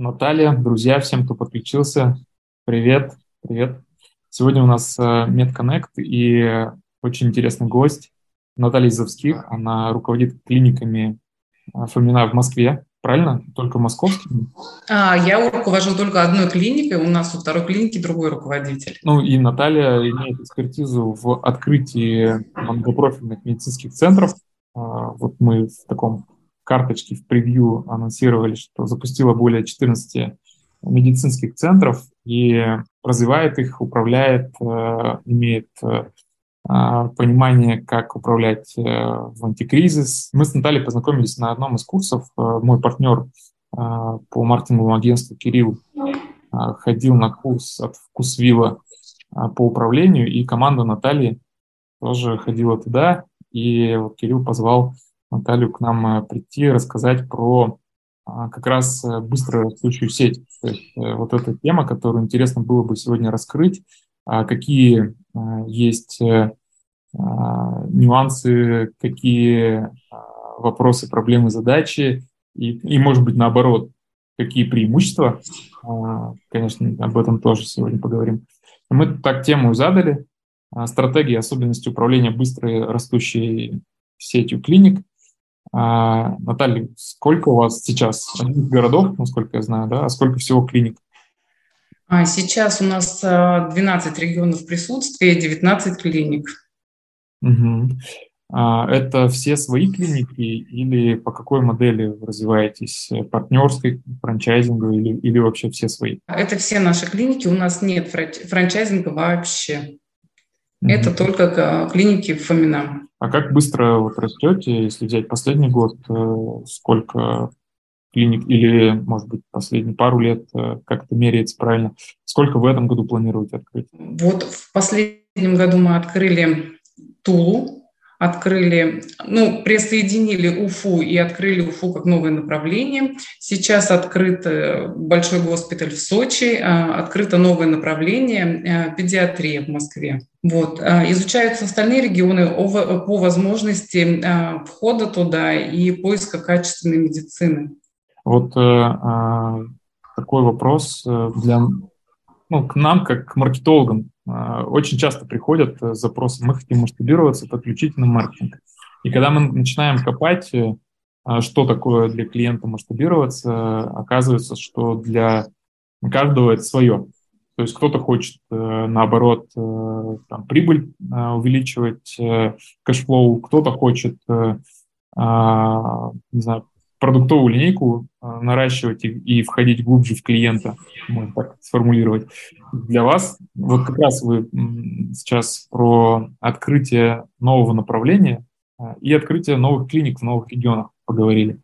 Наталья, друзья, всем, кто подключился, привет, привет. Сегодня у нас э, MedConnect и очень интересный гость Наталья Изовских. Она руководит клиниками э, Фомина в Москве, правильно? Только московскими? А, я руковожу только одной клиникой, у нас у второй клиники другой руководитель. Ну и Наталья имеет экспертизу в открытии многопрофильных медицинских центров. А, вот мы в таком карточки в превью анонсировали, что запустила более 14 медицинских центров и развивает их, управляет, э, имеет э, а, понимание, как управлять э, в антикризис. Мы с Натальей познакомились на одном из курсов. Мой партнер по маркетинговому агентству Кирилл ходил на курс от Вкусвилла по управлению, и команда Натальи тоже ходила туда. И вот Кирилл позвал Наталью к нам э, прийти, рассказать про а, как раз э, быстро растущую сеть. То есть э, вот эта тема, которую интересно было бы сегодня раскрыть, а, какие есть нюансы, какие вопросы, проблемы, задачи, и, и может быть, наоборот, какие преимущества. Конечно, об этом тоже сегодня поговорим. Мы так тему задали. Стратегии, особенности управления быстрой растущей сетью клиник. А, Наталья, сколько у вас сейчас городов, насколько я знаю, да, а сколько всего клиник? А сейчас у нас 12 а, регионов присутствия, 19 клиник. Угу. А это все свои клиники или по какой модели вы развиваетесь? Партнерской, франчайзинговой или, или вообще все свои? Это все наши клиники, у нас нет франчайзинга вообще. Угу. Это только клиники Фомина. А как быстро вот растете, если взять последний год, э, сколько клиник или, может быть, последние пару лет, э, как это меряется правильно, сколько в этом году планируете открыть? Вот в последнем году мы открыли Тулу, открыли, ну, присоединили Уфу и открыли Уфу как новое направление. Сейчас открыт э, большой госпиталь в Сочи, а, открыто новое направление э, педиатрия в Москве. Вот. А, изучаются остальные регионы по возможности а, входа туда и поиска качественной медицины. Вот э, такой вопрос для, ну, к нам, как к маркетологам. А, очень часто приходят э, запросы, мы хотим масштабироваться, подключить на маркетинг. И когда мы начинаем копать, э, а, что такое для клиента масштабироваться, оказывается, что для каждого это свое. То есть кто-то хочет, э, наоборот, там, прибыль увеличивать, cash flow, кто-то хочет, а, не знаю, продуктовую линейку а, наращивать и, и входить глубже в клиента, можно так сформулировать. Для вас, вот как раз вы сейчас про открытие нового направления а, и открытие новых клиник в новых регионах поговорили.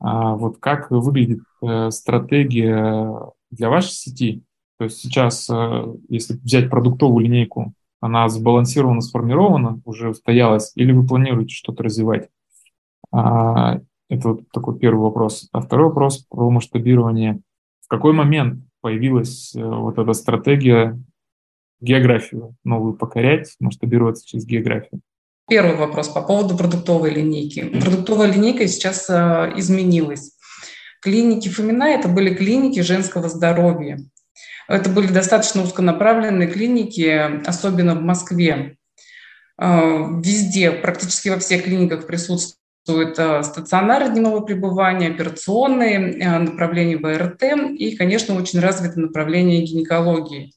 А вот как выглядит э, стратегия для вашей сети? То есть сейчас, э, если взять продуктовую линейку, она сбалансирована, сформирована, уже устоялась, или вы планируете что-то развивать? Это вот такой первый вопрос. А второй вопрос про масштабирование. В какой момент появилась э, вот эта стратегия географию новую покорять, масштабироваться через географию? Первый вопрос по поводу продуктовой линейки. Продуктовая линейка сейчас э, изменилась. Клиники Фомина – это были клиники женского здоровья. Это были достаточно узконаправленные клиники, особенно в Москве. Э, везде, практически во всех клиниках присутствует существует э, стационары дневного пребывания, операционные, э, направления ВРТ и, конечно, очень развито направление гинекологии.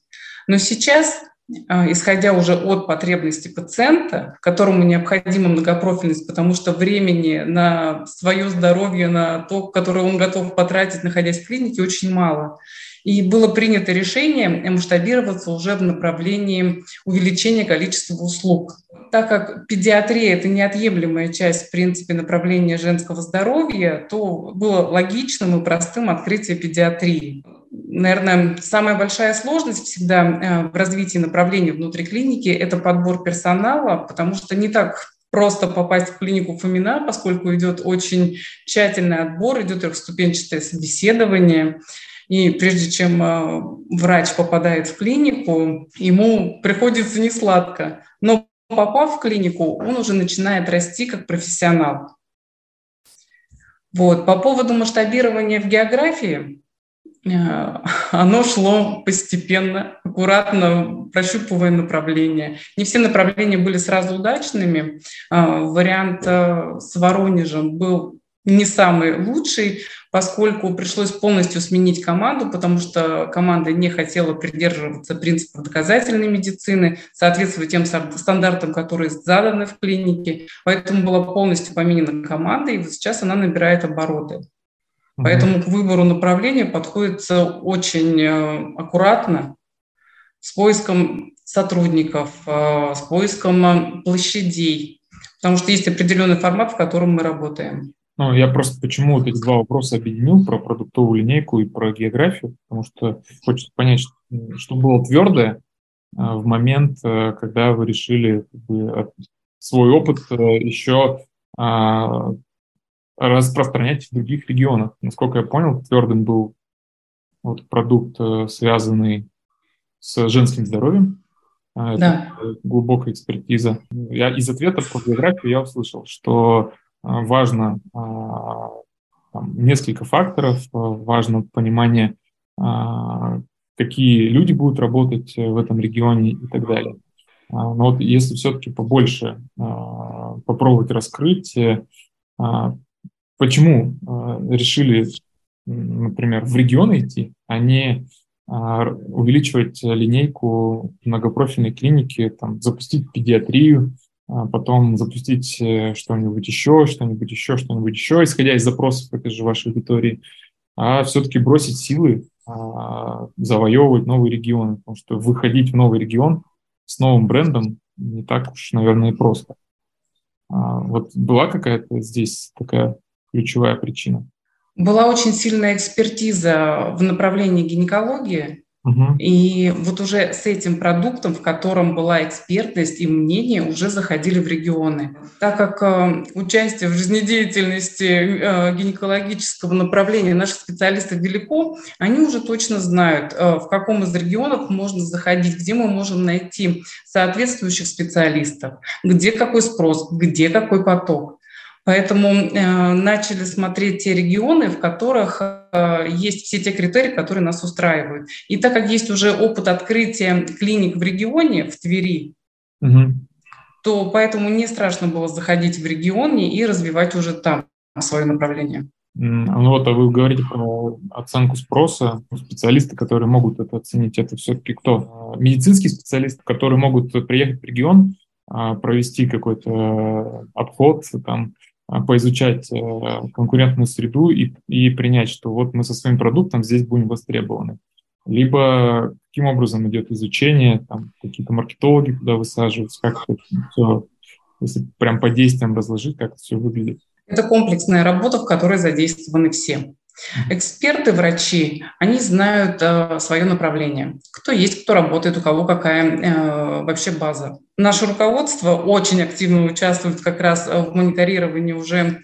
Но сейчас, э, исходя уже от потребностей пациента, которому необходима многопрофильность, потому что времени на свое здоровье, на то, которое он готов потратить, находясь в клинике, очень мало. И было принято решение масштабироваться уже в направлении увеличения количества услуг так как педиатрия – это неотъемлемая часть, в принципе, направления женского здоровья, то было логичным и простым открытие педиатрии. Наверное, самая большая сложность всегда э, в развитии направления внутри клиники – это подбор персонала, потому что не так просто попасть в клинику Фомина, поскольку идет очень тщательный отбор, идет трехступенчатое собеседование. И прежде чем э, врач попадает в клинику, ему приходится несладко. Но попав в клинику, он уже начинает расти как профессионал. Вот. По поводу масштабирования в географии, оно шло постепенно, аккуратно, прощупывая направления. Не все направления были сразу удачными. Вариант с Воронежем был не самый лучший, поскольку пришлось полностью сменить команду, потому что команда не хотела придерживаться принципов доказательной медицины, соответствовать тем стандартам, которые заданы в клинике. Поэтому была полностью поменена команда, и вот сейчас она набирает обороты. Поэтому к выбору направления подходится очень э, аккуратно, с поиском сотрудников, э, с поиском э, площадей, потому что есть определенный формат, в котором мы работаем. Ну, я просто почему вот эти два вопроса объединил, про продуктовую линейку и про географию, потому что хочется понять, что, было твердое а, в момент, э, когда вы решили свой опыт э, еще а, распространять в других регионах. Насколько я понял, твердым был вот продукт, э, связанный с женским здоровьем. А, да. Это глубокая экспертиза. Я из ответов по географии я услышал, что важно а, там, несколько факторов, а, важно понимание, какие люди будут работать в этом регионе и так далее. Но вот если все-таки побольше попробовать раскрыть, почему решили, например, в регион идти, а не увеличивать линейку многопрофильной клиники, там, запустить педиатрию, а потом запустить э, что-нибудь еще, что-нибудь еще, что-нибудь еще, исходя из запросов этой же вашей аудитории, а все-таки бросить силы, а, завоевывать новые регионы, потому что выходить в новый регион с новым брендом не так уж, наверное, и просто. А, вот была какая-то здесь такая ключевая причина? Была очень сильная экспертиза в направлении гинекологии, и вот уже с этим продуктом, в котором была экспертность и мнение, уже заходили в регионы. Так как э, участие в жизнедеятельности э, гинекологического направления наших специалистов велико, они уже точно знают, э, в каком из регионов можно заходить, где мы можем найти соответствующих специалистов, где какой спрос, где какой поток. Поэтому э, начали смотреть те регионы, в которых э, есть все те критерии, которые нас устраивают. И так как есть уже опыт открытия клиник в регионе, в Твери, угу. то поэтому не страшно было заходить в регионе и развивать уже там свое направление. Ну вот, а вы говорите про оценку спроса. Специалисты, которые могут это оценить, это все-таки кто? Медицинские специалисты, которые могут приехать в регион, а, провести какой-то э, обход, там, а, поизучать э, конкурентную среду и, и принять, что вот мы со своим продуктом здесь будем востребованы. Либо каким образом идет изучение, там какие-то маркетологи куда высаживаются, как все, если прям по действиям разложить, как это все выглядит. Это комплексная работа, в которой задействованы все. Эксперты, врачи, они знают э, свое направление. Кто есть, кто работает, у кого какая э, вообще база. Наше руководство очень активно участвует как раз в мониторировании уже э,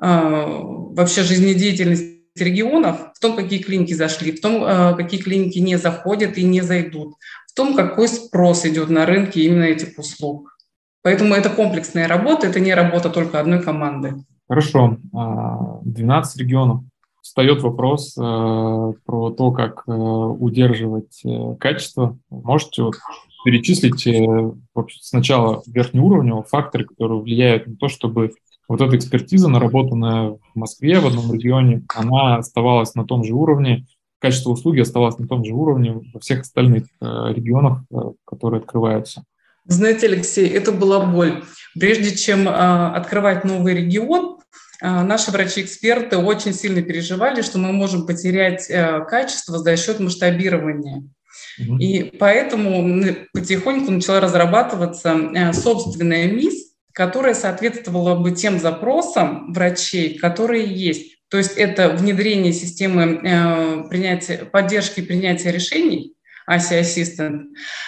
вообще жизнедеятельности регионов, в том, какие клиники зашли, в том, э, какие клиники не заходят и не зайдут, в том, какой спрос идет на рынке именно этих услуг. Поэтому это комплексная работа, это не работа только одной команды. Хорошо. 12 а, регионов встает вопрос э, про то, как э, удерживать э, качество. Можете вот перечислить э, сначала верхнеуровневые факторы, которые влияют на то, чтобы вот эта экспертиза, наработанная в Москве, в одном регионе, она оставалась на том же уровне, качество услуги оставалось на том же уровне во всех остальных э, регионах, э, которые открываются. Знаете, Алексей, это была боль. Прежде чем э, открывать новый регион, наши врачи-эксперты очень сильно переживали, что мы можем потерять э, качество за счет масштабирования. И поэтому потихоньку начала разрабатываться э, собственная МИС, которая соответствовала бы тем запросам врачей, которые есть. То есть это внедрение системы э, принятия, поддержки принятия решений, ASI Assistant,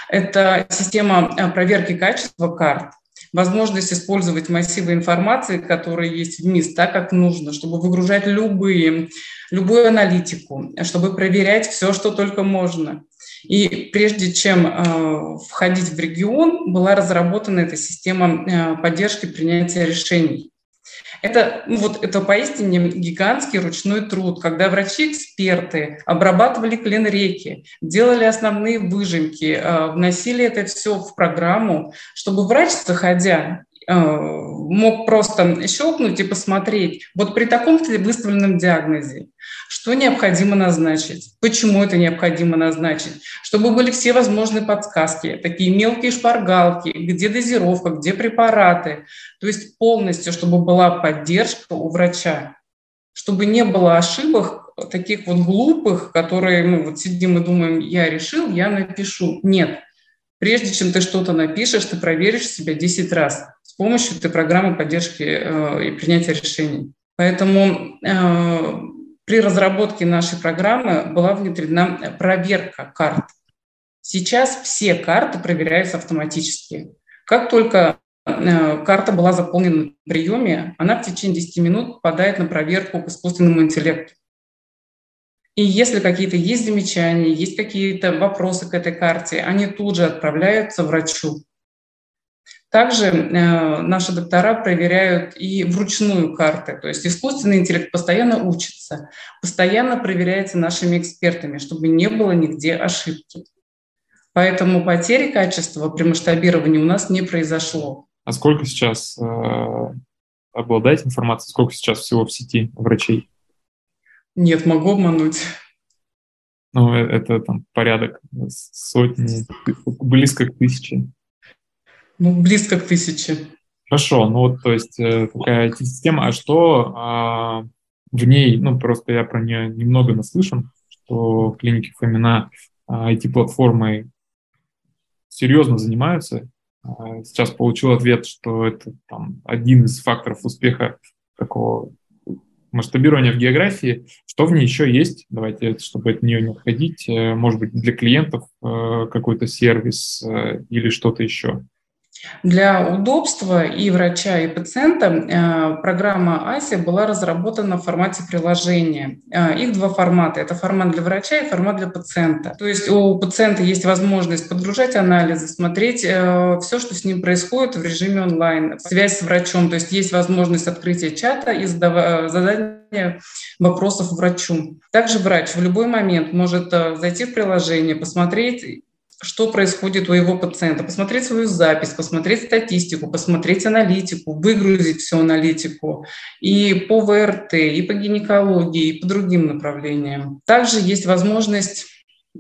это система проверки качества карт, возможность использовать массивы информации, которые есть в МИС, так, как нужно, чтобы выгружать любые, любую аналитику, чтобы проверять все, что только можно. И прежде чем э, входить в регион, была разработана эта система э, поддержки принятия решений. Это, ну, вот, это поистине гигантский ручной труд, когда врачи-эксперты обрабатывали клин-реки, делали основные выжимки, э, вносили это все в программу, чтобы врач, заходя, мог просто щелкнуть и посмотреть, вот при таком-то выставленном диагнозе, что необходимо назначить, почему это необходимо назначить, чтобы были все возможные подсказки, такие мелкие шпаргалки, где дозировка, где препараты, то есть полностью, чтобы была поддержка у врача, чтобы не было ошибок таких вот глупых, которые мы вот сидим и думаем, я решил, я напишу. Нет, прежде чем ты что-то напишешь, ты проверишь себя 10 раз с помощью этой программы поддержки э, и принятия решений. Поэтому э, при разработке нашей программы была внедрена проверка карт. Сейчас все карты проверяются автоматически. Как только э, карта была заполнена на приеме, она в течение 10 минут попадает на проверку к искусственному интеллекту. И если какие-то есть замечания, есть какие-то вопросы к этой карте, они тут же отправляются врачу. Также э, наши доктора проверяют и вручную карты, то есть искусственный интеллект постоянно учится, постоянно проверяется нашими экспертами, чтобы не было нигде ошибки. Поэтому потери качества при масштабировании у нас не произошло. А сколько сейчас э, обладаете информацией, сколько сейчас всего в сети врачей? Нет, могу обмануть. Ну, э, это там порядок сотни, близко к тысяче. Ну, близко к тысяче. Хорошо, ну вот, то есть э, такая система, а что а, в ней, ну, просто я про нее немного наслышан, что клиники Фомина а, IT-платформой серьезно занимаются. А, сейчас получил ответ, что это там один из факторов успеха такого масштабирования в географии. Что в ней еще есть? Давайте, чтобы от нее не отходить. Э, может быть, для клиентов э, какой-то сервис или что-то еще. Для удобства и врача, и пациента э, программа АСИ была разработана в формате приложения. Э, их два формата. Это формат для врача и формат для пациента. То есть у пациента есть возможность подгружать анализы, смотреть э, все, что с ним происходит в режиме онлайн, связь с врачом. То есть есть возможность открытия чата и задания вопросов врачу. Также врач в любой момент может зайти в приложение, посмотреть что происходит у его пациента, посмотреть свою запись, посмотреть статистику, посмотреть аналитику, выгрузить всю аналитику и по ВРТ, и по гинекологии, и по другим направлениям. Также есть возможность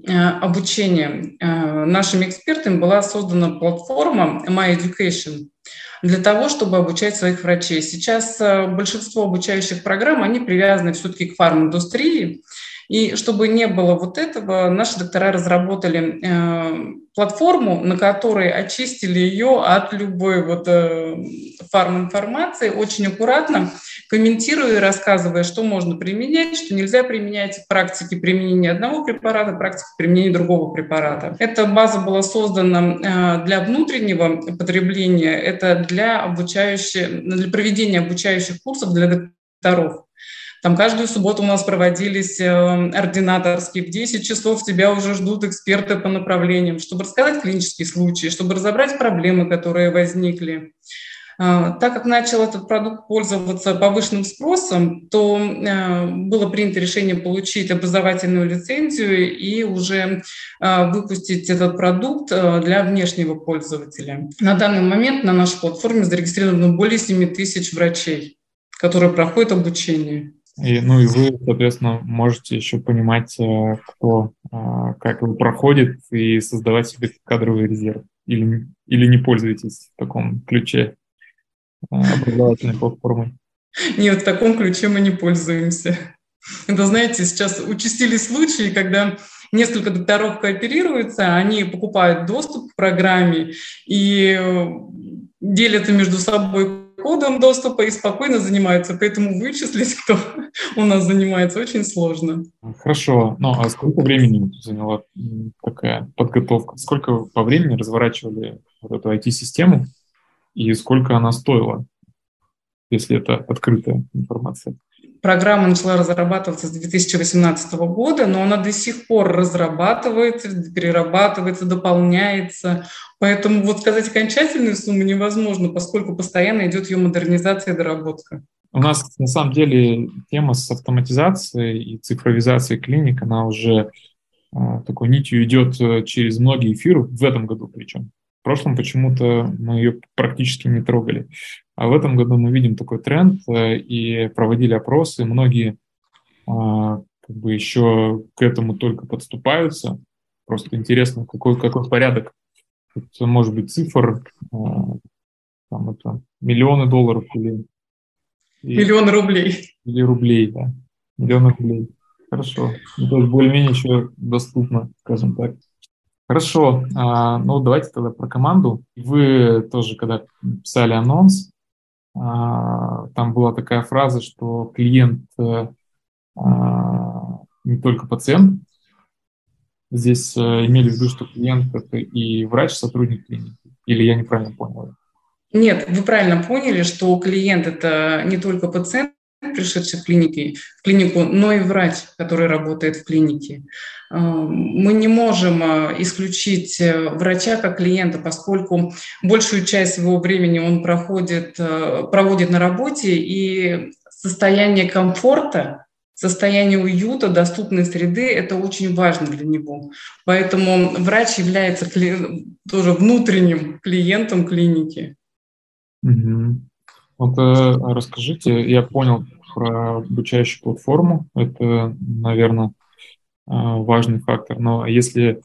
э, обучения. Э, нашими экспертами была создана платформа My Education для того, чтобы обучать своих врачей. Сейчас э, большинство обучающих программ, они привязаны все-таки к фарм-индустрии, и чтобы не было вот этого, наши доктора разработали э, платформу, на которой очистили ее от любой вот э, фарм-информации, очень аккуратно, комментируя и рассказывая, что можно применять, что нельзя применять, практики применения одного препарата, практики применения другого препарата. Эта база была создана э, для внутреннего потребления, это для обучающих, для проведения обучающих курсов для докторов. Там каждую субботу у нас проводились э, ординаторские. В 10 часов тебя уже ждут эксперты по направлениям, чтобы рассказать клинические случаи, чтобы разобрать проблемы, которые возникли. А, так как начал этот продукт пользоваться повышенным спросом, то э, было принято решение получить образовательную лицензию и уже э, выпустить этот продукт для внешнего пользователя. На данный момент на нашей платформе зарегистрировано более 7 тысяч врачей, которые проходят обучение. И, ну и вы, соответственно, можете еще понимать, э, кто э, как его проходит и создавать себе кадровый резерв. Или, или не пользуетесь в таком ключе э, образовательной платформой? Нет, в таком ключе мы не пользуемся. Это, знаете, сейчас участились случаи, когда несколько докторов кооперируются, они покупают доступ к программе и делятся между собой кодом доступа и спокойно занимаются. Поэтому вычислить, кто у нас занимается, очень сложно. Хорошо. Ну, а сколько времени заняла такая подготовка? Сколько по времени разворачивали вот эту IT-систему и сколько она стоила, если это открытая информация? Программа начала разрабатываться с 2018 года, но она до сих пор разрабатывается, перерабатывается, дополняется. Поэтому вот сказать окончательную сумму невозможно, поскольку постоянно идет ее модернизация и доработка. У нас на самом деле тема с автоматизацией и цифровизацией клиник, она уже а, такой нитью идет э, через многие эфиры, в этом году причем. В прошлом почему-то мы ее практически не трогали. А в этом году мы видим такой тренд э, и проводили опросы. Многие а, как бы еще к этому только подступаются. Просто интересно, какой, какой порядок. Тут может быть цифр, а, там это миллионы долларов или... Миллион рублей. Или рублей, да. Миллионы рублей. Хорошо. Ну, то есть более-менее еще доступно, скажем так. Хорошо, а, ну давайте тогда про команду. Вы тоже, когда писали анонс, а, там была такая фраза, что клиент э, а, не только пациент. Здесь э, имели в виду, что клиент это и врач, сотрудник клиники. Или я неправильно понял? Нет, вы правильно поняли, что клиент это не только пациент, пришедший в, клинике, в клинику, но и врач, который работает в клинике. Э, мы не можем э, исключить э, врача как клиента, поскольку большую часть его времени он проходит, проводит на работе, и состояние комфорта, состояние уюта, доступной среды – это очень важно для него. Поэтому врач является тоже внутренним клиентом клиники. Угу. Вот э, расскажите, я понял про обучающую платформу, это, наверное, э, важный фактор, но если э,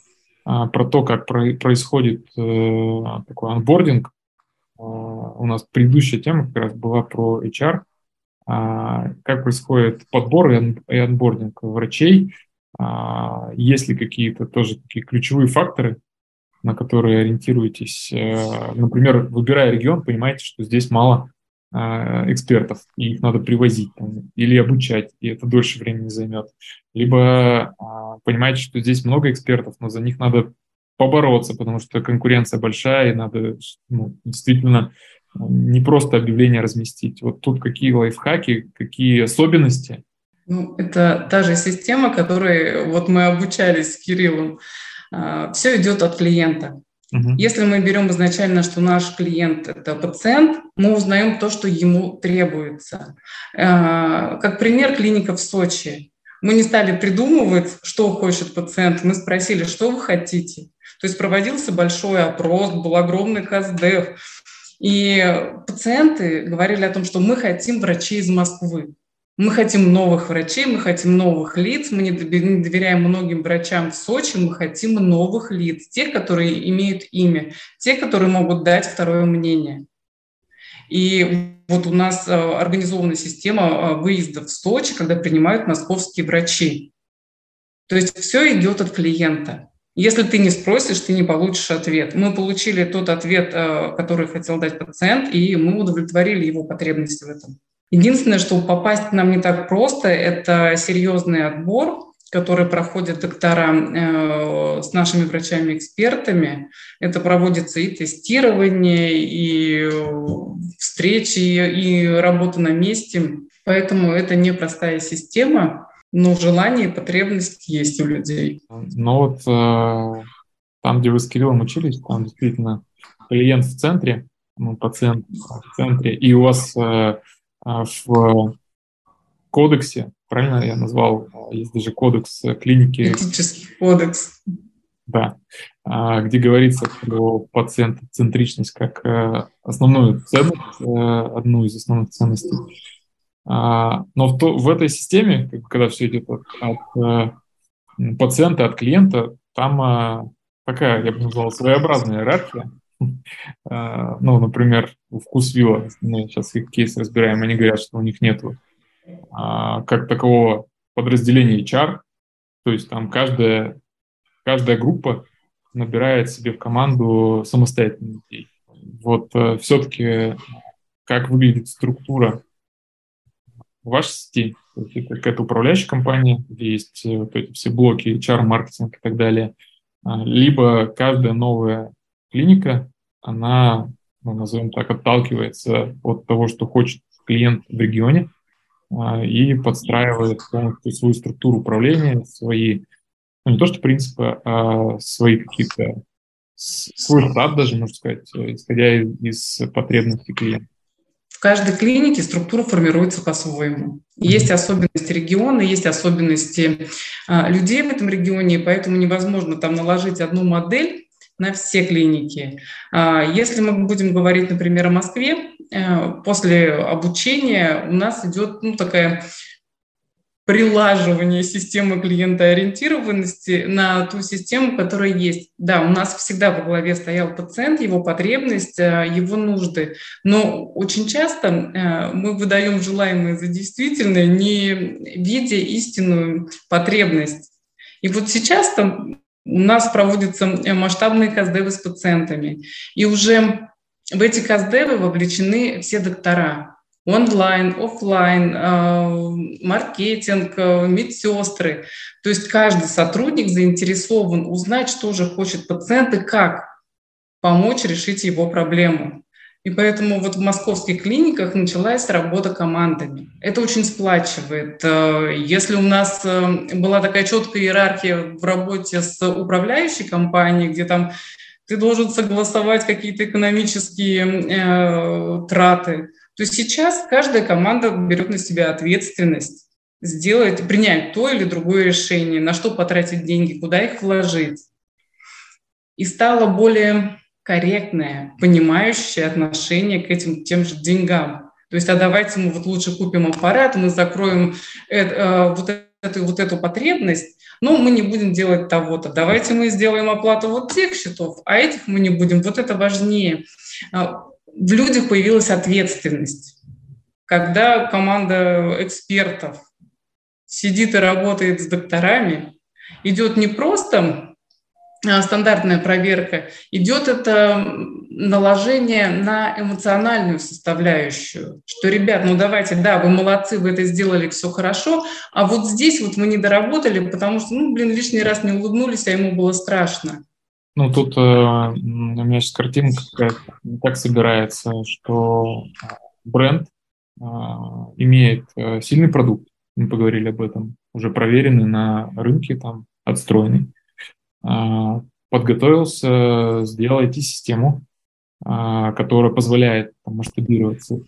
про то, как про, происходит э, такой анбординг, э, у нас предыдущая тема как раз была про HR, э, как происходит подбор и, анбординг врачей, есть ли какие-то тоже такие ключевые факторы, на которые ориентируетесь. Э, например, выбирая регион, понимаете, что здесь мало а, экспертов, и их надо привозить или обучать, и это дольше времени займет. Либо а, понимаете, что здесь много экспертов, но за них надо побороться, потому что конкуренция большая, и надо ну, действительно не просто объявление разместить. Вот тут какие лайфхаки, какие особенности? Ну, это та же система, которой вот мы обучались с Кириллом. А, Все идет от клиента. Угу. Если мы берем изначально, что наш клиент – это пациент, мы узнаем то, что ему требуется. Э, как пример, клиника в Сочи. Мы не стали придумывать, что хочет пациент, мы спросили, что вы хотите. То есть проводился большой опрос, был огромный КАЗДЕФ. И пациенты говорили о том, что мы хотим врачей из Москвы. Мы хотим новых врачей, мы хотим новых лиц, мы не доверяем многим врачам в Сочи, мы хотим новых лиц, тех, которые имеют имя, те, которые могут дать второе мнение. И вот у нас э, организована система э, выездов в Сочи, когда принимают московские врачи. То есть все идет от клиента. Если ты не спросишь, ты не получишь ответ. Мы получили тот ответ, э, который хотел дать пациент, и мы удовлетворили его потребности в этом. Единственное, что попасть к нам не так просто, это серьезный отбор, который проходят доктора э, с нашими врачами-экспертами. Это проводится и тестирование, и встречи, и работа на месте. Поэтому это непростая система, но желание и потребность есть у людей. Ну вот э, там, где вы с Кириллом учились, там действительно клиент в центре, ну, пациент в центре, и у вас э, в кодексе, правильно я назвал, а, есть даже кодекс клиники. Этический кодекс. Да, а, где говорится про пациентоцентричность как э, основную ценность, э, одну из основных ценностей. Но в, то, в этой системе, когда все идет от, от э, пациента, от клиента, там такая, я бы назвал, своеобразная иерархия. А, ну, например, вкус вилла, мы сейчас их кейс разбираем, они говорят, что у них нету а, как такового подразделения HR, то есть там каждая, каждая группа набирает себе в команду самостоятельных людей. Вот э, все-таки как выглядит структура вашей сети, это какая-то управляющая компания, где есть э, вот эти все блоки, HR, маркетинг и так далее, а, либо каждая новая клиника, она, ну, назовем так, отталкивается от того, что хочет клиент в регионе, и подстраивает полностью свою структуру управления, свои, ну, не то что принципы, а свои какие-то, свой штат даже, можно сказать, исходя из потребностей клиента. В каждой клинике структура формируется по-своему. Есть особенности региона, есть особенности а, людей в этом регионе, поэтому невозможно там наложить одну модель на все клиники. А, если мы будем говорить, например, о Москве, э, после обучения у нас идет ну, такая прилаживание системы клиентоориентированности на ту систему, которая есть. Да, у нас всегда во главе стоял пациент, его потребность, э, его нужды. Но очень часто э, мы выдаем желаемое за действительное, не видя истинную потребность. И вот сейчас там у нас проводятся масштабные каздевы с пациентами. И уже в эти каздевы вовлечены все доктора онлайн, офлайн, э, маркетинг, э, медсестры. То есть каждый сотрудник заинтересован узнать, что же хочет пациент и как помочь решить его проблему. И поэтому вот в московских клиниках началась работа командами. Это очень сплачивает. Э, если у нас была такая четкая иерархия в работе с управляющей компанией, где там ты должен согласовать какие-то экономические э, траты, то сейчас каждая команда берет на себя ответственность сделать, принять то или другое решение, на что потратить деньги, куда их вложить. И стало более корректное, понимающее отношение к этим тем же деньгам. То есть, а давайте мы вот лучше купим аппарат, мы закроем это, э, вот, эту, вот эту потребность, но мы не будем делать того-то. Давайте мы сделаем оплату вот тех счетов, а этих мы не будем. Вот это важнее. А, в людях появилась ответственность. Когда команда экспертов сидит и работает с докторами, идет не просто стандартная проверка, идет это наложение на эмоциональную составляющую, что, ребят, ну давайте, да, вы молодцы, вы это сделали, все хорошо, а вот здесь вот мы не доработали, потому что, ну, блин, лишний раз не улыбнулись, а ему было страшно. Ну, тут э, у меня сейчас картинка так собирается, что э, бренд э, имеет сильный продукт, мы поговорили об этом, уже проверенный на рынке, там, отстроенный, подготовился, сделал IT-систему, э, которая позволяет там, масштабироваться,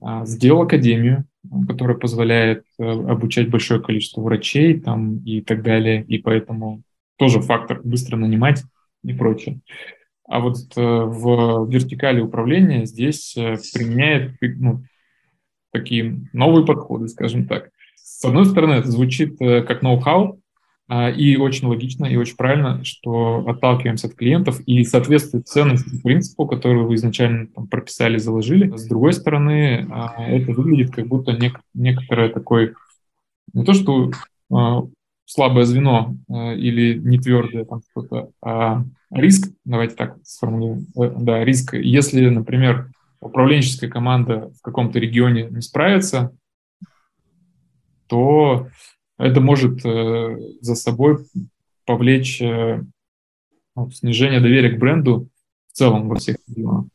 э, сделал академию, которая позволяет э, обучать большое количество врачей там, и так далее, и поэтому тоже фактор быстро нанимать и прочее. А вот э, в вертикали управления здесь э, применяет ну, такие новые подходы, скажем так. С одной стороны, это звучит как ноу-хау, а, и очень логично, и очень правильно, что отталкиваемся от клиентов и соответствует ценности принципу, который вы изначально там, прописали, заложили. С другой стороны, а, это выглядит как будто нек- некоторое такой, не то что а, слабое звено или не твердое там что-то, а риск, давайте так сформулируем, э, да, риск, если, например, управленческая команда в каком-то регионе не справится, то это может э, за собой повлечь э, ну, снижение доверия к бренду в целом во всех регионах.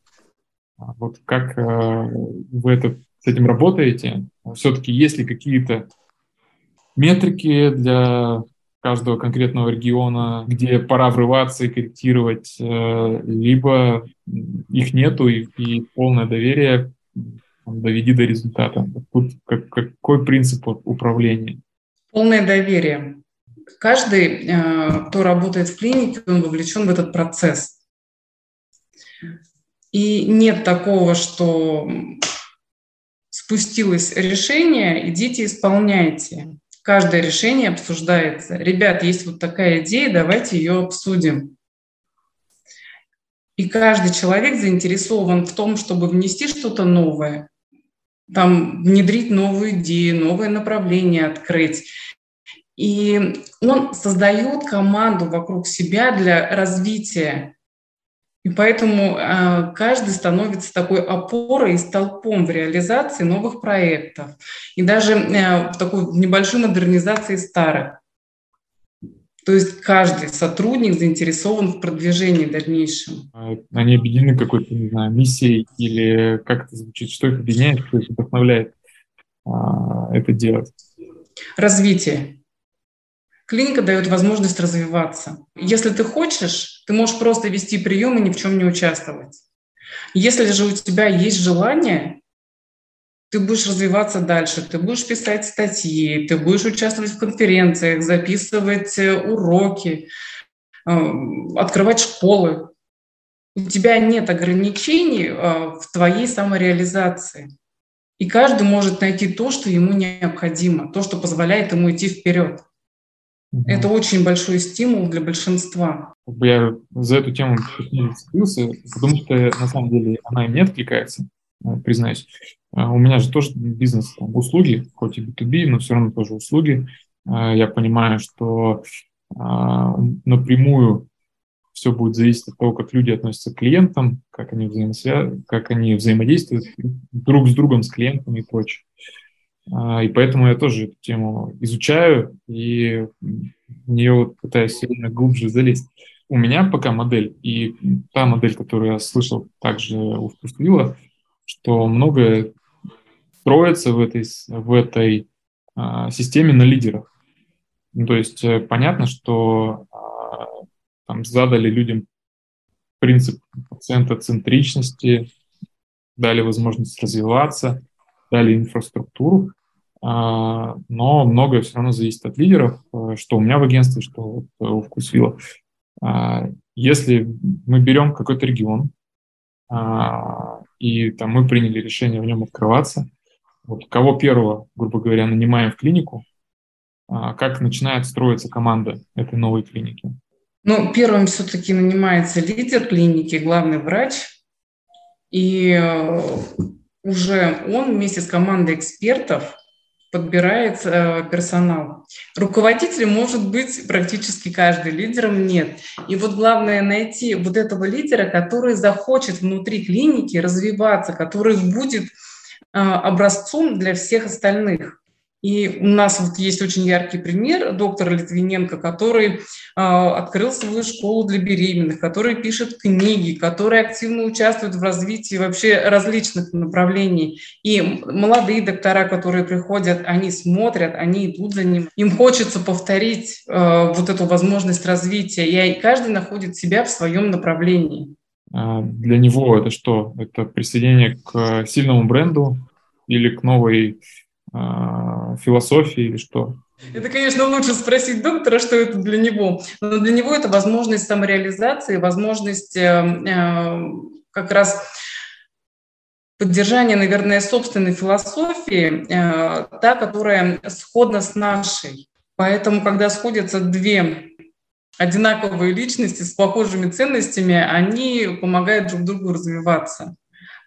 А вот как э, вы это, с этим работаете? Все-таки есть ли какие-то метрики для каждого конкретного региона, где пора врываться и корректировать, либо их нету и, и полное доверие доведи до результата. Тут как, какой принцип управления? Полное доверие. Каждый, э, кто работает в клинике, он вовлечен в этот процесс. И нет такого, что спустилось решение, идите исполняйте каждое решение обсуждается. Ребят, есть вот такая идея, давайте ее обсудим. И каждый человек заинтересован в том, чтобы внести что-то новое, там, внедрить новую идею, новое направление открыть. И он создает команду вокруг себя для развития и поэтому э, каждый становится такой опорой и столпом в реализации новых проектов и даже э, в такой небольшой модернизации старых. То есть каждый сотрудник заинтересован в продвижении дальнейшем. А они объединены какой-то, не знаю, миссией или как это звучит, что их объединяет, что их вдохновляет? это делать? Развитие. Клиника дает возможность развиваться. Если ты хочешь, ты можешь просто вести прием и ни в чем не участвовать. Если же у тебя есть желание, ты будешь развиваться дальше, ты будешь писать статьи, ты будешь участвовать в конференциях, записывать э, уроки, э, открывать школы. У тебя нет ограничений э, в твоей самореализации. И каждый может найти то, что ему необходимо, то, что позволяет ему идти вперед. Угу. Это очень большой стимул для большинства. Я за эту тему зацепился, потому что на самом деле она им не откликается, признаюсь. А, у меня же тоже бизнес, там, услуги, хоть и B2B, но все равно тоже услуги. А, я понимаю, что напрямую все будет зависеть от того, как люди относятся к клиентам, как они, взаимосвя... как они взаимодействуют друг с другом, с клиентами и прочее. И поэтому я тоже эту тему изучаю и в нее пытаюсь сильно глубже залезть. У меня пока модель, и та модель, которую я слышал также у Вкусвилла, что многое строится в этой, в этой а, системе на лидерах. Ну, то есть э, понятно, что а, там задали людям принцип пациентоцентричности, дали возможность развиваться, дали инфраструктуру, а, но многое все равно зависит от лидеров, э, что у меня в агентстве, что у Вкусвилла. Если мы берем какой-то регион, и там мы приняли решение в нем открываться, вот кого первого, грубо говоря, нанимаем в клинику, а, как начинает строиться команда этой новой клиники? Ну, первым все-таки нанимается лидер клиники, главный врач, и э, уже он вместе с командой экспертов подбирает э, персонал. Руководителем может быть практически каждый, лидером нет. И вот главное найти вот этого лидера, который захочет внутри клиники развиваться, который будет а, образцом для всех остальных. И у нас вот есть очень яркий пример доктора Литвиненко, который э, открыл свою школу для беременных, который пишет книги, который активно участвует в развитии вообще различных направлений. И молодые доктора, которые приходят, они смотрят, они идут за ним. Им хочется повторить э, вот эту возможность развития, и каждый находит себя в своем направлении. А, для него это что? Это присоединение к сильному бренду или к новой э, философии или что? Это, конечно, лучше спросить доктора, что это для него. Но для него это возможность самореализации, возможность э, э, как раз поддержания, наверное, собственной философии, э, та, которая сходна с нашей. Поэтому, когда сходятся две одинаковые личности с похожими ценностями, они помогают друг другу развиваться.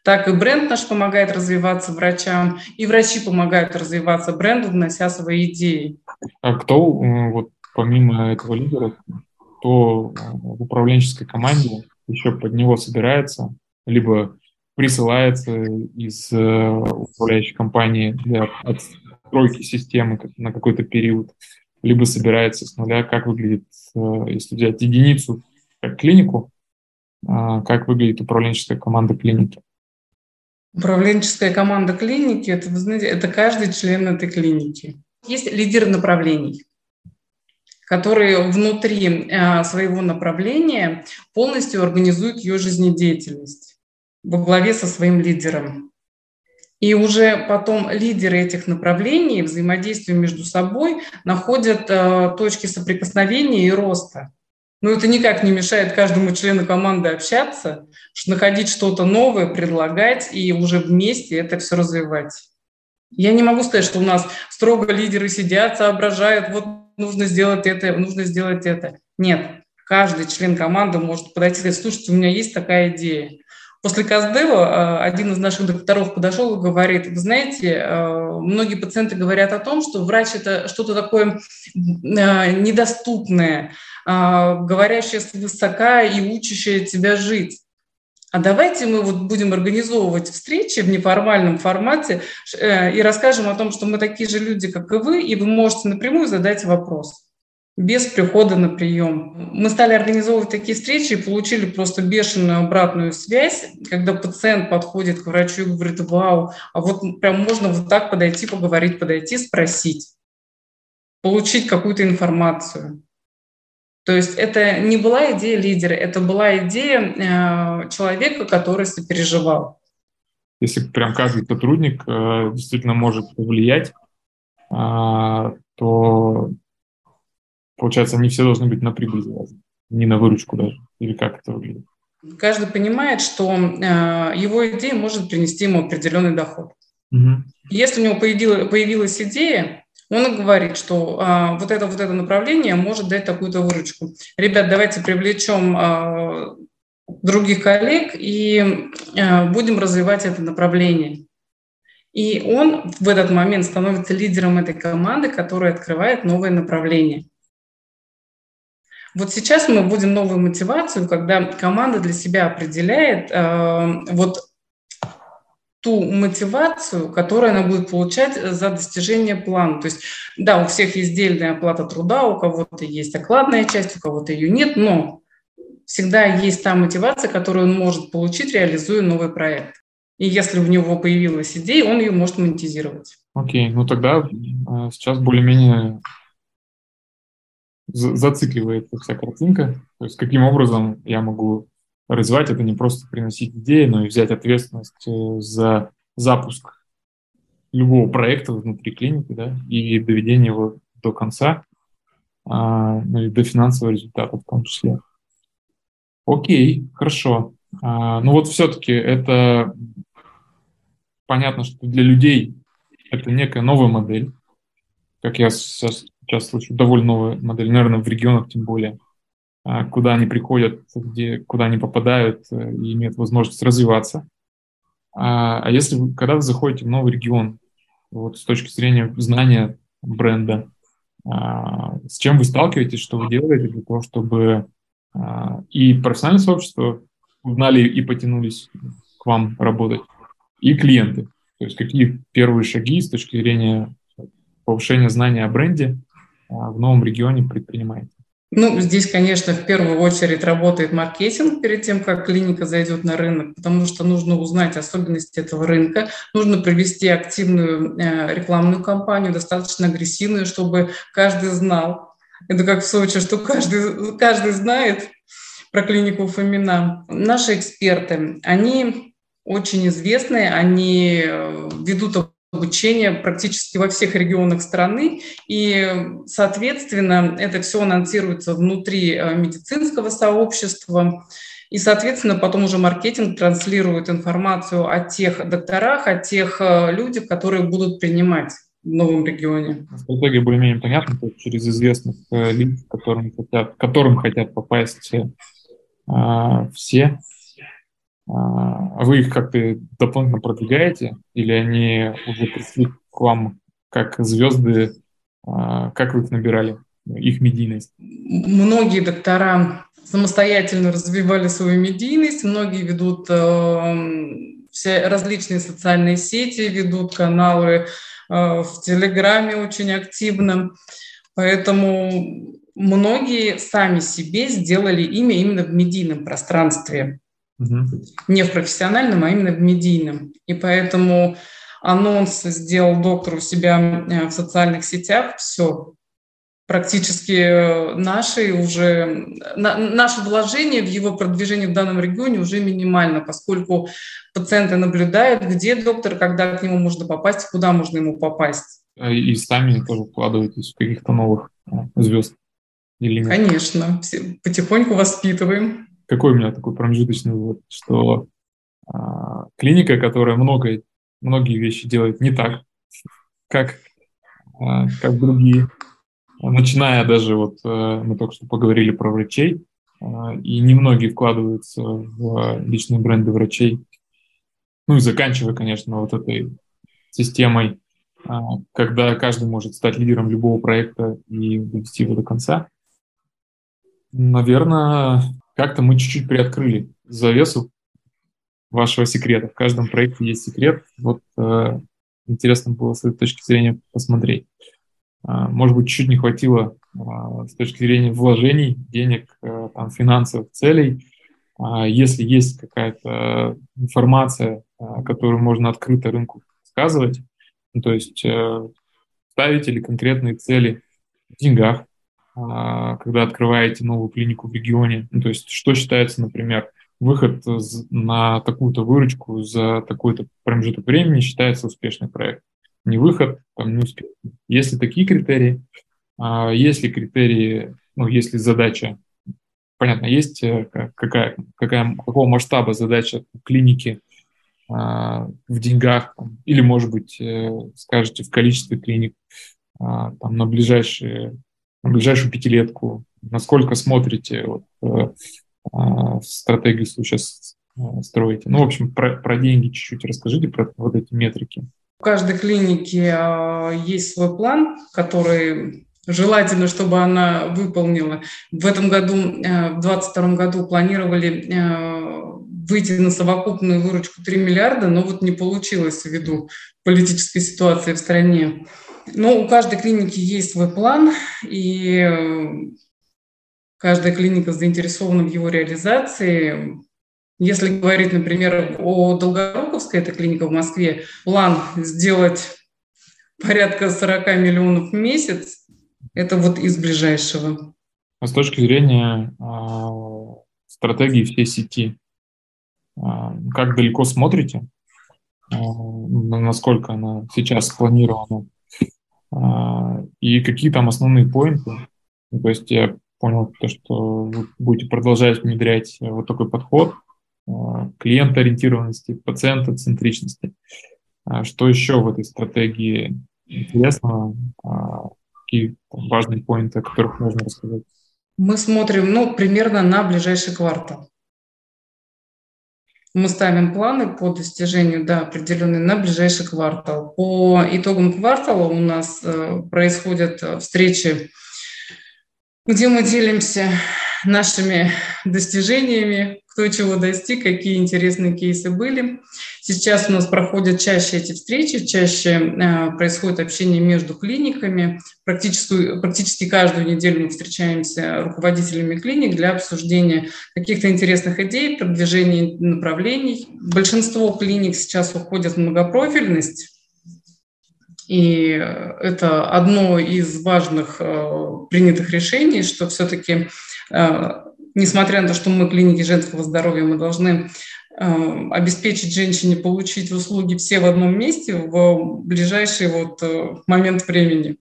Так и бренд наш помогает развиваться врачам, и врачи помогают развиваться бренду, внося свои идеи. А кто, вот помимо этого лидера, кто в управленческой команде еще под него собирается, либо присылается из э, управляющей компании для отстройки системы на какой-то период, либо собирается с нуля, как выглядит, э, если взять единицу как клинику, а, как выглядит управленческая команда клиники. Управленческая команда клиники, это, вы знаете, это каждый член этой клиники. Есть лидер направлений, которые внутри э, своего направления полностью организуют ее жизнедеятельность во главе со своим лидером. И уже потом лидеры этих направлений, взаимодействия между собой, находят э, точки соприкосновения и роста. Но это никак не мешает каждому члену команды общаться, находить что-то новое, предлагать и уже вместе это все развивать. Я не могу сказать, что у нас строго лидеры сидят, соображают, вот нужно сделать это, нужно сделать это. Нет, каждый член команды может подойти и сказать, слушайте, у меня есть такая идея. После Каздева один из наших докторов подошел и говорит, вы знаете, э, многие пациенты говорят о том, что врач – это что-то такое э, недоступное, э, говорящее свысока и учащее тебя жить. А давайте мы вот будем организовывать встречи в неформальном формате и расскажем о том, что мы такие же люди, как и вы, и вы можете напрямую задать вопрос. Без прихода на прием. Мы стали организовывать такие встречи и получили просто бешеную обратную связь, когда пациент подходит к врачу и говорит, вау, а вот прям можно вот так подойти, поговорить, подойти, спросить, получить какую-то информацию. То есть это не была идея лидера, это была идея э, человека, который сопереживал. Если прям каждый сотрудник э, действительно может повлиять, э, то получается, они все должны быть на прибыль завязаны, не на выручку даже. Или как это выглядит? Каждый понимает, что э, его идея может принести ему определенный доход. Угу. Если у него появилась, появилась идея, он говорит, что а, вот это вот это направление может дать такую-то выручку. Ребят, давайте привлечем а, других коллег и а, будем развивать это направление. И он в этот момент становится лидером этой команды, которая открывает новое направление. Вот сейчас мы вводим новую мотивацию, когда команда для себя определяет э, вот ту мотивацию, которую она будет получать за достижение плана. То есть, да, у всех есть дельная оплата труда, у кого-то есть окладная часть, у кого-то ее нет, но всегда есть та мотивация, которую он может получить, реализуя новый проект. И если у него появилась идея, он ее может монетизировать. Окей, ну тогда э, сейчас более-менее зацикливается вся картинка. То есть каким образом я могу развивать это не просто приносить идеи, но и взять ответственность э, за запуск любого проекта внутри клиники, да, и доведение его до конца, а, ну и до финансового результата в том числе. Окей, хорошо. А, ну вот все-таки это понятно, что для людей это некая новая модель, как я сейчас сейчас слышу, довольно новая модель, наверное, в регионах тем более, а, куда они приходят, где, куда они попадают э, и имеют возможность развиваться. А, а если вы, когда вы заходите в новый регион, вот с точки зрения знания бренда, а, с чем вы сталкиваетесь, что вы делаете для того, чтобы и профессиональное сообщество узнали и потянулись к вам работать, и клиенты. То есть какие первые шаги с точки зрения повышения знания о бренде в новом регионе предпринимаете? Ну, здесь, конечно, в первую очередь работает маркетинг перед тем, как клиника зайдет на рынок, потому что нужно узнать особенности этого рынка, нужно провести активную э, рекламную кампанию, достаточно агрессивную, чтобы каждый знал. Это как в Сочи, что каждый, каждый знает про клинику Фомина. Наши эксперты, они очень известные, они э, ведут обучение практически во всех регионах страны, и, соответственно, это все анонсируется внутри э, медицинского сообщества, и, соответственно, потом уже маркетинг транслирует информацию о тех докторах, о тех э, людях, которые будут принимать в новом регионе. Стратегия более-менее понятна, то есть через известных э, лиц, которым хотят, которым хотят попасть э, все вы их как-то дополнительно продвигаете или они уже пришли к вам как звезды? А, как вы их набирали, их медийность? Многие доктора самостоятельно развивали свою медийность, многие ведут э, все различные социальные сети, ведут каналы э, в Телеграме очень активно. Поэтому многие сами себе сделали имя именно в медийном пространстве. Угу. Не в профессиональном, а именно в медийном. И поэтому анонс сделал доктор у себя э, в социальных сетях, все, практически э, наши уже, на, наше вложение в его продвижение в данном регионе уже минимально, поскольку пациенты наблюдают, где доктор, когда к нему можно попасть, куда можно ему попасть. А и сами тоже вкладываетесь в каких-то новых э, звезд? Или нет? Конечно, потихоньку воспитываем какой у меня такой промежуточный вывод, что а, клиника, которая много, многие вещи делает не так, как, а, как другие, начиная даже вот, а, мы только что поговорили про врачей, а, и немногие вкладываются в личные бренды врачей, ну и заканчивая, конечно, вот этой системой, а, когда каждый может стать лидером любого проекта и довести его до конца. Наверное, как-то мы чуть-чуть приоткрыли завесу вашего секрета. В каждом проекте есть секрет. Вот э, интересно было с этой точки зрения посмотреть. Э, может быть, чуть-чуть не хватило с точки зрения вложений денег, там, финансовых целей. Если есть какая-то информация, которую можно открыто рынку сказывать, ну, то есть ставите ли конкретные цели в деньгах, когда открываете новую клинику в регионе, ну, то есть что считается, например, выход на такую-то выручку за такой-то промежуток времени считается успешный проект. Не выход, там не успех. Если такие критерии, а если критерии, ну, если задача, понятно, есть э, какая, какая, какого масштаба задача клиники а, в деньгах, или, может быть, э, скажете, в количестве клиник а, там, на, ближайшие, на ближайшую пятилетку, насколько смотрите вот, э, а, стратегию, если вы сейчас строите. Ну, в общем, про, про деньги чуть-чуть расскажите, про вот эти метрики. У каждой клиники а, есть свой план, который желательно, чтобы она выполнила. В этом году, в 2022 году планировали выйти на совокупную выручку 3 миллиарда, но вот не получилось ввиду политической ситуации в стране. Но у каждой клиники есть свой план, и Каждая клиника заинтересована в его реализации. Если говорить, например, о Долгоруковской, это клиника в Москве, план сделать порядка 40 миллионов в месяц, это вот из ближайшего. А с точки зрения э, стратегии всей сети, э, как далеко смотрите, э, насколько она сейчас спланирована, э, и какие там основные поинты? То есть я понял, то, что вы будете продолжать внедрять э, вот такой подход э, клиентоориентированности, пациентоцентричности. А что еще в этой стратегии интересного? А, какие важные поинты, о которых можно рассказать? Мы смотрим, ну, примерно на ближайший квартал. Мы ставим планы по достижению, да, определенные на ближайший квартал. По итогам квартала у нас э, происходят встречи где мы делимся нашими достижениями, кто чего достиг, какие интересные кейсы были. Сейчас у нас проходят чаще эти встречи, чаще э, происходит общение между клиниками. Практически, практически каждую неделю мы встречаемся руководителями клиник для обсуждения каких-то интересных идей, продвижения направлений. Большинство клиник сейчас уходят в многопрофильность, и это одно из важных э, принятых решений, что все-таки, э, несмотря на то, что мы клиники женского здоровья, мы должны э, обеспечить женщине получить услуги все в одном месте в ближайший вот момент времени.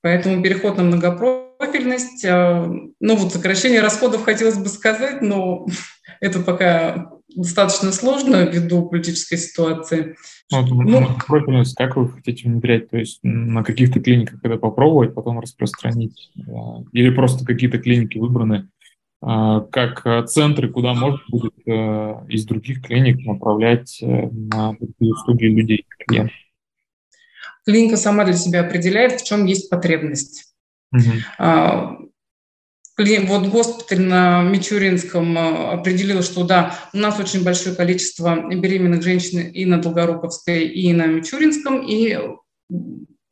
Поэтому переход на многопрофильность, ну вот сокращение расходов хотелось бы сказать, но это пока достаточно сложно ввиду политической ситуации. Ну, ну, профильность, как вы хотите внедрять? То есть на каких-то клиниках это попробовать, потом распространить? Или просто какие-то клиники выбраны как центры, куда можно будет э, из других клиник направлять э, на такие услуги людей, клиентов? Клиника сама для себя определяет, в чем есть потребность. Угу вот госпиталь на Мичуринском э, определил, что да, у нас очень большое количество беременных женщин и на Долгоруковской, и на Мичуринском, и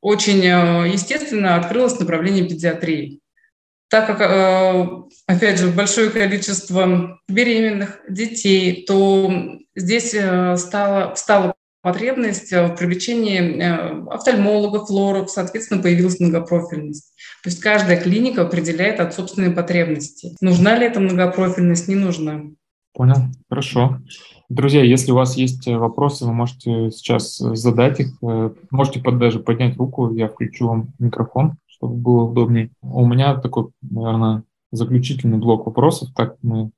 очень э, естественно открылось направление педиатрии. Так как, э, опять же, большое количество беременных детей, то здесь стало, стало потребность в привлечении офтальмологов, флоров, соответственно, появилась многопрофильность. То есть каждая клиника определяет от собственной потребности. Нужна ли эта многопрофильность, не нужна. Понял, хорошо. Друзья, если у вас есть э, вопросы, вы можете сейчас э, задать их. Э, можете под, даже поднять руку, я включу вам микрофон, чтобы было удобнее. У меня такой, наверное, заключительный блок вопросов. Так мы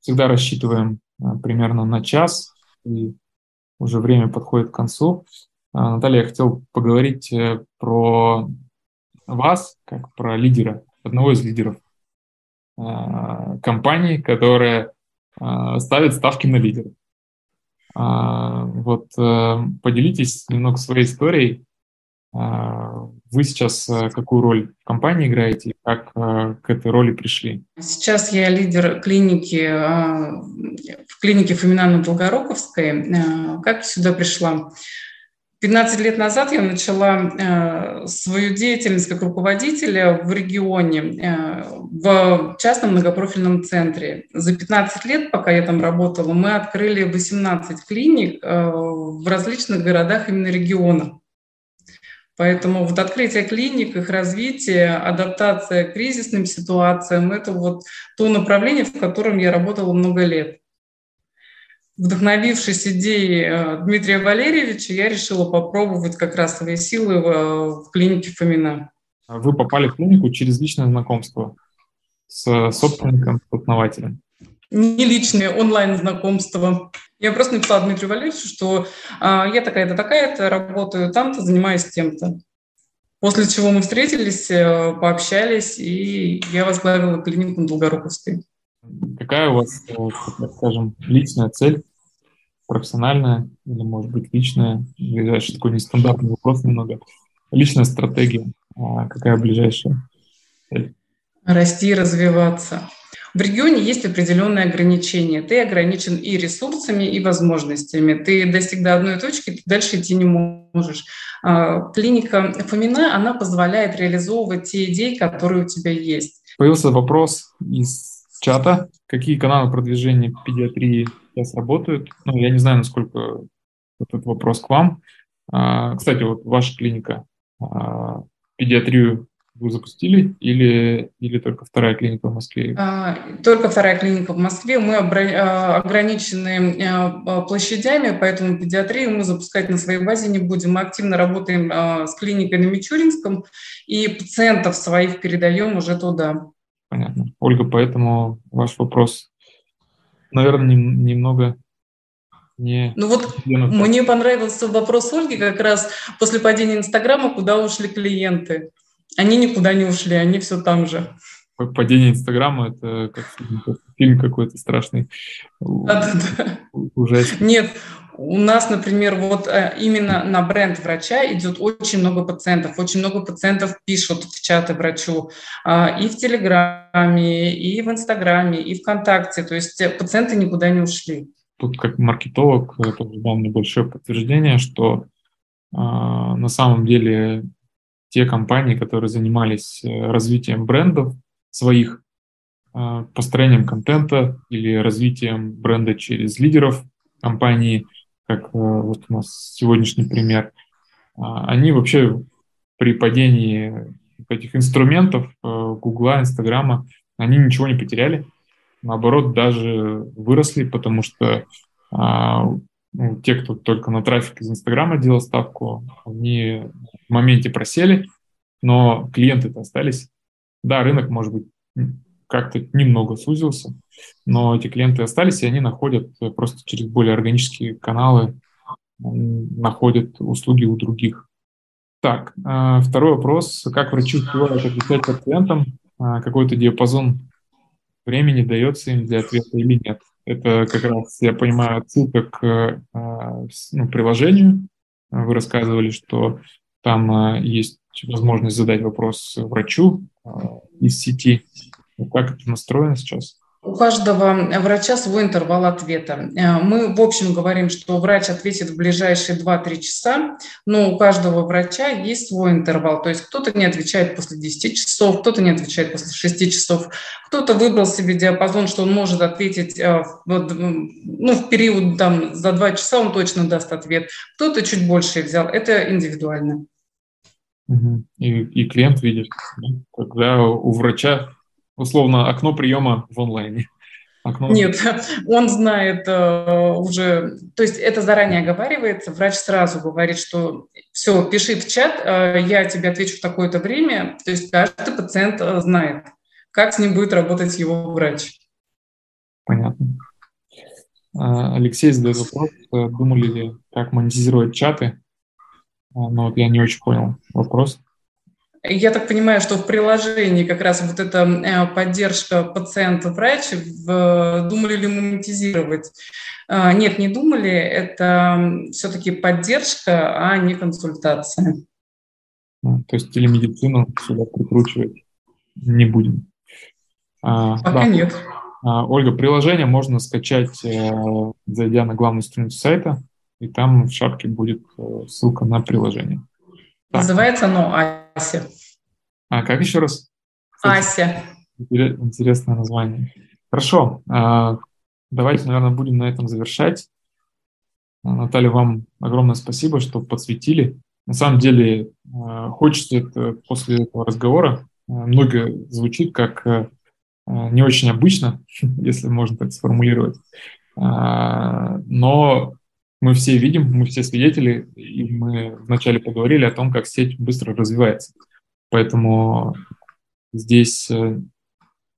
всегда рассчитываем примерно на час, и уже время подходит к концу. Наталья, я хотел поговорить про вас, как про лидера, одного из лидеров э, компании, которая э, ставит ставки на лидера. Э, вот э, поделитесь немного своей историей. Э, вы сейчас э, какую роль в компании играете и как э, к этой роли пришли? Сейчас я лидер клиники в клинике Фомина на Долгороковской. Как сюда пришла? 15 лет назад я начала э, свою деятельность как руководителя в регионе, э, в частном многопрофильном центре. За 15 лет, пока я там работала, мы открыли 18 клиник э, в различных городах именно региона. Поэтому вот открытие клиник, их развитие, адаптация к кризисным ситуациям – это вот то направление, в котором я работала много лет вдохновившись идеей э, Дмитрия Валерьевича, я решила попробовать как раз свои силы в, в клинике Фомина. Вы попали в клинику через личное знакомство с собственником, с основателем? Не личное, онлайн-знакомство. Я просто написала Дмитрию Валерьевичу, что а, я такая-то, такая-то, работаю там-то, занимаюсь тем-то. После чего мы встретились, э, пообщались, и я возглавила клинику на Долгоруковской. Какая у вас, э, так скажем, личная цель, профессиональная или, может быть, личная? Ближайший такой нестандартный вопрос немного. Личная стратегия. А какая ближайшая цель? Расти и развиваться. В регионе есть определенные ограничения. Ты ограничен и ресурсами, и возможностями. Ты достиг до одной точки, ты дальше идти не можешь. А, клиника Фомина, она позволяет реализовывать те идеи, которые у тебя есть. Появился вопрос из чата, какие каналы продвижения педиатрии сейчас работают. Ну, я не знаю, насколько этот вопрос к вам. А, кстати, вот ваша клиника, а, педиатрию вы запустили или, или только вторая клиника в Москве? А, только вторая клиника в Москве. Мы ограничены площадями, поэтому педиатрию мы запускать на своей базе не будем. Мы активно работаем с клиникой на Мичуринском и пациентов своих передаем уже туда. Понятно. Ольга, поэтому ваш вопрос, наверное, немного не... Ну вот мне понравился вопрос Ольги как раз после падения Инстаграма, куда ушли клиенты. Они никуда не ушли, они все там же. Падение Инстаграма – это как фильм, какой-то страшный. Да, да, да. Ужасный. Нет, у нас, например, вот э, именно на бренд врача идет очень много пациентов. Очень много пациентов пишут в чаты врачу а, и в Телеграме, и в Инстаграме, и ВКонтакте. То есть э, пациенты никуда не ушли. Тут как маркетолог э, тоже дам небольшое подтверждение, что а, на самом деле те компании, которые занимались развитием брендов своих, а, построением контента или развитием бренда через лидеров компании – как э, вот у нас сегодняшний пример, а, они вообще при падении этих инструментов э, Гугла, Инстаграма, они ничего не потеряли, наоборот, даже выросли, потому что а, ну, те, кто только на трафик из Инстаграма делал ставку, они в моменте просели, но клиенты-то остались. Да, рынок, может быть, как-то немного сузился, но эти клиенты остались, и они находят э, просто через более органические каналы, находят услуги у других. Так, э, второй вопрос. Как врачи успевают отвечать пациентам? Э, какой-то диапазон времени дается им для ответа или нет? Это как раз, я понимаю, отсылка к ну, приложению. Вы рассказывали, что там есть возможность задать вопрос врачу из сети. Как это настроено сейчас? У каждого врача свой интервал ответа. Э, мы, в общем, говорим, что врач ответит в ближайшие 2-3 часа, но у каждого врача есть свой интервал. То есть кто-то не отвечает после 10 часов, кто-то не отвечает после 6 часов, кто-то выбрал себе диапазон, что он может ответить э, ну, в период там, за 2 часа, он точно даст ответ. Кто-то чуть больше взял. Это индивидуально. И, и клиент видит, когда у врача условно окно приема в онлайне? Окно... Нет, он знает э, уже, то есть это заранее оговаривается, врач сразу говорит, что все, пиши в чат, э, я тебе отвечу в такое-то время, то есть каждый пациент э, знает, как с ним будет работать его врач. Понятно. А, Алексей задает вопрос, э, думали ли, как монетизировать чаты, а, но вот я не очень понял вопрос. Я так понимаю, что в приложении как раз вот эта э, поддержка пациента-врач, думали ли монетизировать? А, нет, не думали, это все-таки поддержка, а не консультация. То есть телемедицину сюда прикручивать не будем. А, Пока да. нет. А, Ольга, приложение можно скачать, э, зайдя на главную страницу сайта и там в шапке будет ссылка на приложение. Так. Называется оно Ася. А как еще раз? Кстати, Ася. Интересное название. Хорошо. А, давайте, наверное, будем на этом завершать. А, Наталья, вам огромное спасибо, что подсветили. На самом деле, а, хочется это после этого разговора. Много звучит как не очень обычно, если можно так сформулировать. Но мы все видим, мы все свидетели, и мы вначале поговорили о том, как сеть быстро развивается. Поэтому здесь э,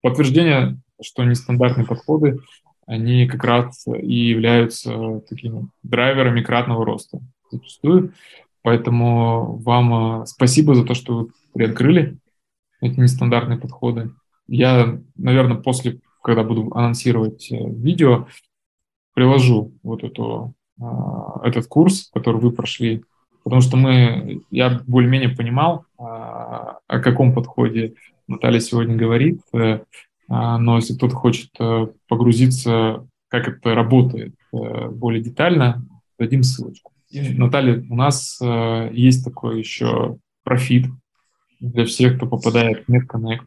подтверждение, что нестандартные подходы, они как раз и являются такими драйверами кратного роста зачастую. Поэтому вам э, спасибо за то, что вы приоткрыли эти нестандартные подходы. Я, наверное, после, когда буду анонсировать э, видео, приложу вот эту, этот курс, который вы прошли потому что мы, я более-менее понимал, а, о каком подходе Наталья сегодня говорит, э, а, но если кто-то хочет э, погрузиться, как это работает э, более детально, дадим ссылочку. И, Наталья, у нас есть такой еще профит для всех, кто попадает в NetConnect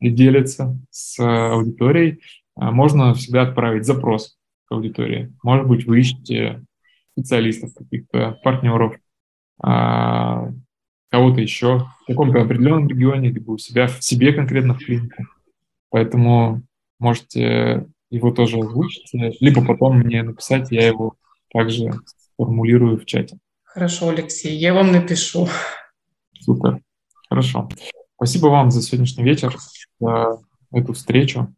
и делится с аудиторией. А, можно всегда отправить запрос к аудитории. Может быть, вы ищете специалистов, каких-то партнеров, а, кого-то еще в каком-то определенном регионе, либо у себя в себе конкретно в клинику. Поэтому можете его тоже озвучить, либо потом мне написать, я его также формулирую в чате. Хорошо, Алексей, я вам напишу. Супер, хорошо. Спасибо вам за сегодняшний вечер, за эту встречу.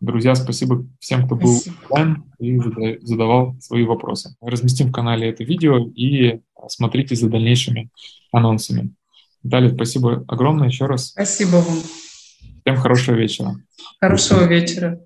Друзья, спасибо всем, кто был онлайн и задавал свои вопросы. Разместим в канале это видео и смотрите за дальнейшими анонсами. Далее, спасибо огромное еще раз. Спасибо вам. Всем хорошего вечера. Хорошего вечера.